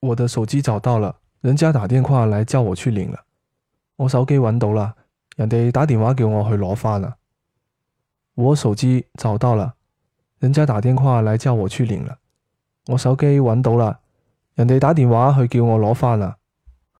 我的手机找到了，人家打电话来叫我去领了。我手机揾到啦，人哋打电话叫我去攞翻啦。我手机找到了，人家打电话来叫我去领了。我手机揾到啦，人哋打电话去叫我攞翻啦。